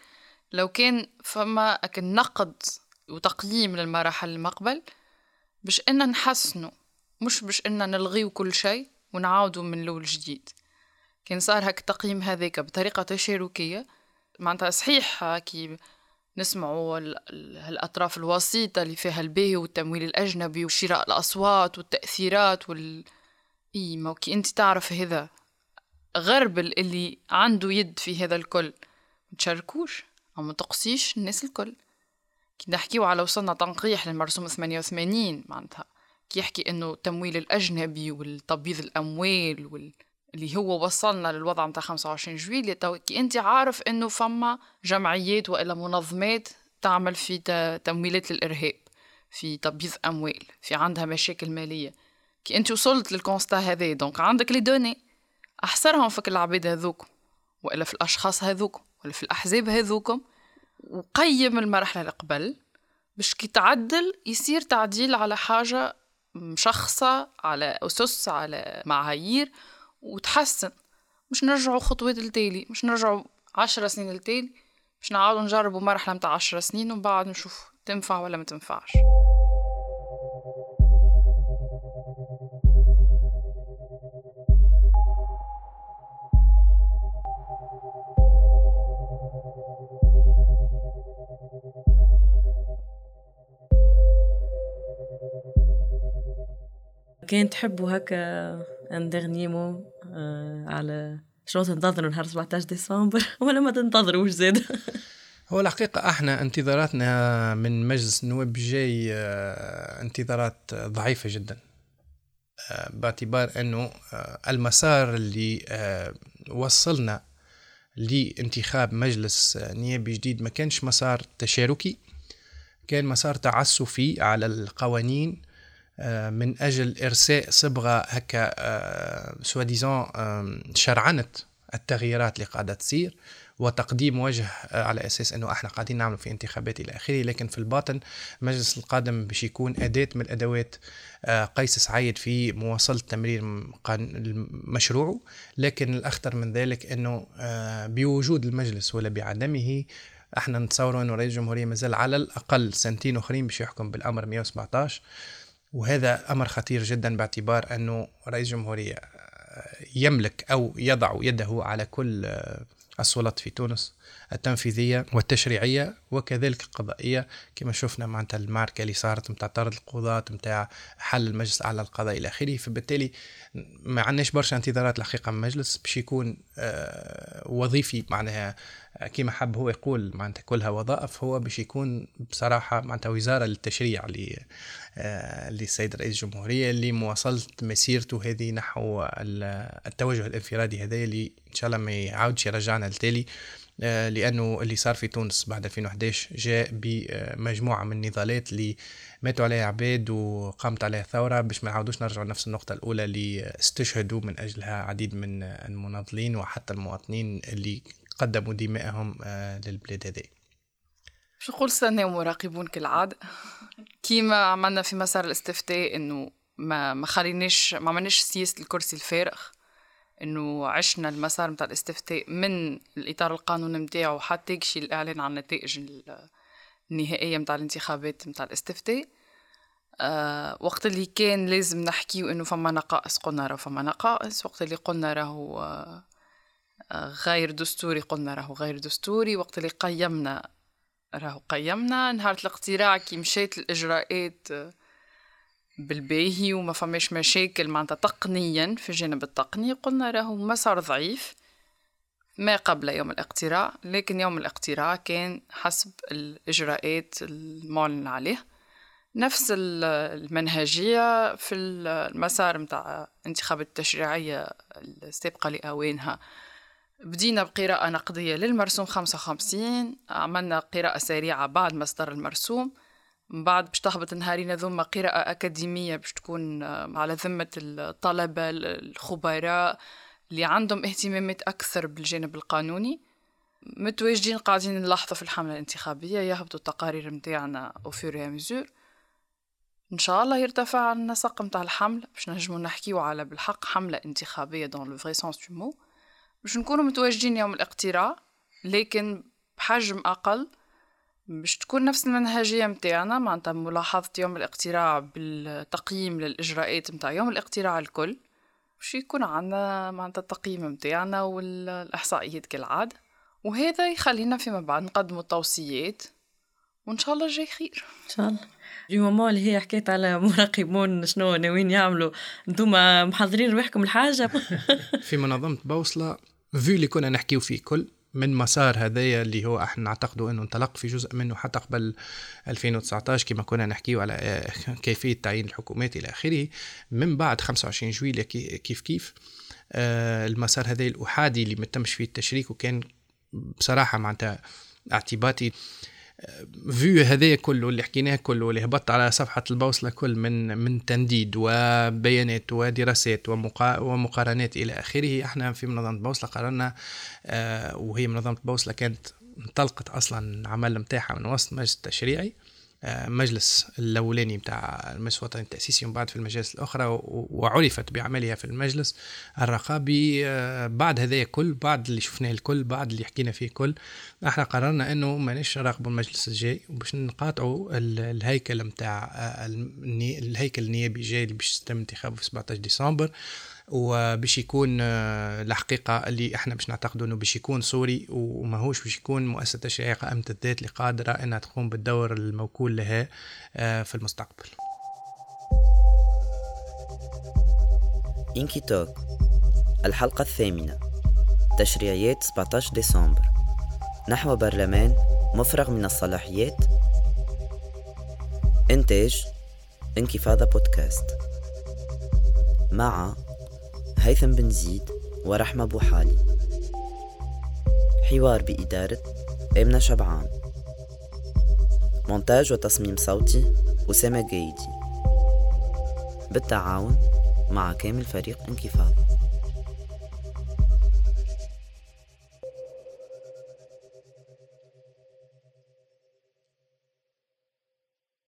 لو كان فما أكن نقد وتقييم للمراحل المقبل باش إنا نحسنوا مش باش إنا نلغيو كل شيء ونعاودوا من الأول جديد. كان صار هك التقييم هذاك بطريقة تشاركية. معناتها صحيح كي نسمعوا هالأطراف الوسيطة اللي فيها الباهي والتمويل الأجنبي وشراء الأصوات والتأثيرات وال... إي ما كي أنت تعرف هذا غرب اللي عنده يد في هذا الكل متشاركوش أو ما تقصيش الناس الكل. كي نحكيو على وصلنا تنقيح للمرسوم 88 معناتها كي يحكي إنه التمويل الأجنبي والتبييض الأموال وال... اللي هو وصلنا للوضع متاع 25 جويلية كي انت عارف انه فما جمعيات وإلا منظمات تعمل في تمويلات للإرهاب في تبييض أموال في عندها مشاكل مالية. كي انت وصلت لل constat هذا donc عندك les données. احصرهم في العباد هذوك وإلا في الأشخاص هذوك ولا في الأحزاب هذوكم وقيم المرحله اللي قبل باش كي تعدل يصير تعديل على حاجة مشخصة على أسس على معايير. وتحسن. مش نرجعوا خطوات التالي مش نرجعوا عشر سنين التالي مش نعاودوا نجربوا مرحلة متاع عشر سنين ومن بعد نشوف تنفع ولا ما تنفعش. كان تحبوا هكا ان ديرني مو؟ على شنو تنتظروا نهار 17 ديسمبر؟ ولا ما تنتظروش زاد هو الحقيقة أحنا انتظاراتنا من مجلس النواب جاي آه، انتظارات ضعيفة جدا آه، باعتبار إنه آه، المسار اللي وصلنا لانتخاب مجلس نيابي جديد ما كانش مسار تشاركي كان مسار تعسفي على القوانين من أجل إرساء صبغة هكا سوا ديزون شرعنه التغييرات اللي قاعدة تصير وتقديم وجه آه، على أساس إنه إحنا قاعدين نعمل في انتخابات إلى آخره. لكن في الباطن المجلس القادم باش يكون أداة من الادوات آه، قيس سعيد في مواصلة تمرير مشروعه. لكن الأخطر من ذلك إنه آه، بوجود المجلس ولا بعدمه إحنا نتصور إنه رئيس الجمهورية مازال على الأقل سنتين أخرين باش يحكم بالأمر 117 وهذا أمر خطير جدا باعتبار أنه رئيس الجمهوريه يملك أو يضع يده على كل السلطات في تونس التنفيذية والتشريعية وكذلك القضائية كما شفنا معناتها المعركة اللي صارت متاع طرد القضاة متاع حل المجلس الأعلى للقضاء إلى آخره. فبالتالي ما عندناش برشا انتظارات الحقيقة من المجلس باش يكون آه، وظيفي معناها كما حب هو يقول معناتها كلها وظائف هو باش يكون بصراحة معناتها وزارة للتشريع اللي آه، للسيد رئيس الجمهورية اللي مواصلة مسيرته هذه نحو التوجه الانفرادي هذا اللي إن شاء الله ما يعاودش يرجعنا لتالي آه، لأنه اللي صار في تونس بعد 2011 جاء بمجموعة من النضالات اللي ماتوا عليها عباد وقامت عليها ثورة باش ما نعاودوش نرجعوا لنفس النقطة الأولى اللي استشهدوا من أجلها عديد من المناضلين وحتى المواطنين اللي قدموا دمائهم آه، للبلاد هذه. شو نقول استناو مراقبون كالعادة. كيما عملنا في مسار الاستفتاء إنه ما ما خليناش ما عملناش سياسة الكرسي الفارغ. إنه عشنا المسار متاع الاستفتاء من الإطار القانوني متاعو حتى يكشي الإعلان عن النتائج النهائية متاع الانتخابات متاع الاستفتاء. أه وقت اللي كان لازم نحكيو إنه فما نقائص قلنا راه فما نقائص. وقت اللي قلنا راهو آه، غير دستوري قلنا راهو غير دستوري وقت اللي قيمنا راهو قيمنا. نهار الاقتراع كي مشيت الاجراءات آه، بالباهي وما فماش مشاكل معناتها تقنيا في الجانب التقني. قلنا راهو مسار ضعيف ما قبل يوم الاقتراع لكن يوم الاقتراع كان حسب الإجراءات المعلن عليه. نفس المنهجية في المسار متاع انتخابات التشريعية السابقة لأوانها. بدينا بقراءة نقدية للمرسوم 55 عملنا قراءة سريعة بعد ما صدر المرسوم. من بعد باش تهبط نهارين ذوما قراءة أكاديمية باش تكون آه، على ذمة الطلبة الخبراء اللي عندهم اهتمامات أكثر بالجانب القانوني. متواجدين قاعدين نلاحظوا في الحملة الانتخابية يهبطوا التقارير متاعنا وفير مزور إن شاء الله يرتفع النسق متاع الحملة باش نجمو نحكيو على بالحق حملة انتخابية dans le vrai sens du mot باش نكونوا متواجدين يوم الاقتراع لكن بحجم أقل باش تكون نفس المنهجية متاعنا معناتها ملاحظة يوم الاقتراع بالتقييم للإجراءات متاع يوم الاقتراع الكل باش يكون عندنا معناتها التقييم متاعنا والإحصائيات كالعادة. وهذا يخلينا فيما بعد نقدموا التوصيات وإن شاء الله الجاي خير. إن شاء الله. دي مومون اللي هي حكيت على مراقبون شنو ناويين يعملوا. أنتم محضرين روحكم الحاجة. في منظمة بوصلة في اللي كنا نحكيو فيه كل من مسار هذايا اللي هو إحنا نعتقدوا انه انطلق في جزء منه حتى قبل 2019 كما كنا نحكيو على كيفية تعيين الحكومات إلى آخره. من بعد 25 جويلية كيف كيف آه، المسار هذا الأحادي اللي ما تمش فيه التشريك وكان بصراحة معناتها اعتباطي فيو هذايا كله اللي حكيناه كله اللي هبط على صفحة البوصلة كل من من تنديد وبيانات ودراسات ومقارنات إلى آخره. إحنا في منظمة البوصلة قررنا آه، وهي منظمة البوصلة كانت انطلقت أصلا العمل متاعها من وسط مجلس التشريعي. مجلس الأولاني بتاع المجلس الوطني التاسيسي ومن بعد في المجالس الأخرى وعرفت بعملها في المجلس الرقابي. آه، بعد هذا كل بعد اللي شفناه الكل بعد اللي حكينا فيه كل إحنا قررنا إنه مانيش نراقبوا المجلس الجاي وباش نقاطعوا الهيكل بتاع آه، الهيكل النيابي الجاي اللي باش يتم انتخابه في 17 ديسمبر. وباش يكون آه، الحقيقة اللي إحنا باش نعتقدوا إنه باش يكون صوري وماهوش باش يكون مؤسسة تشريعيه قائمه الذات اللي قادرة إنها تقوم بالدور الموكول لها آه، في المستقبل. إنكي توك الحلقة الثامنة تشريعيات 17 ديسمبر. نحو برلمان مفرغ من الصلاحيات. إنتاج إنكفاضة بودكاست. مع هيثم بن زيد ورحمة بوحالي حوار بإدارة إمنة شبعان. مونتاج وتصميم صوتي أسامة جيدي. بالتعاون مع كامل فريق انكفاض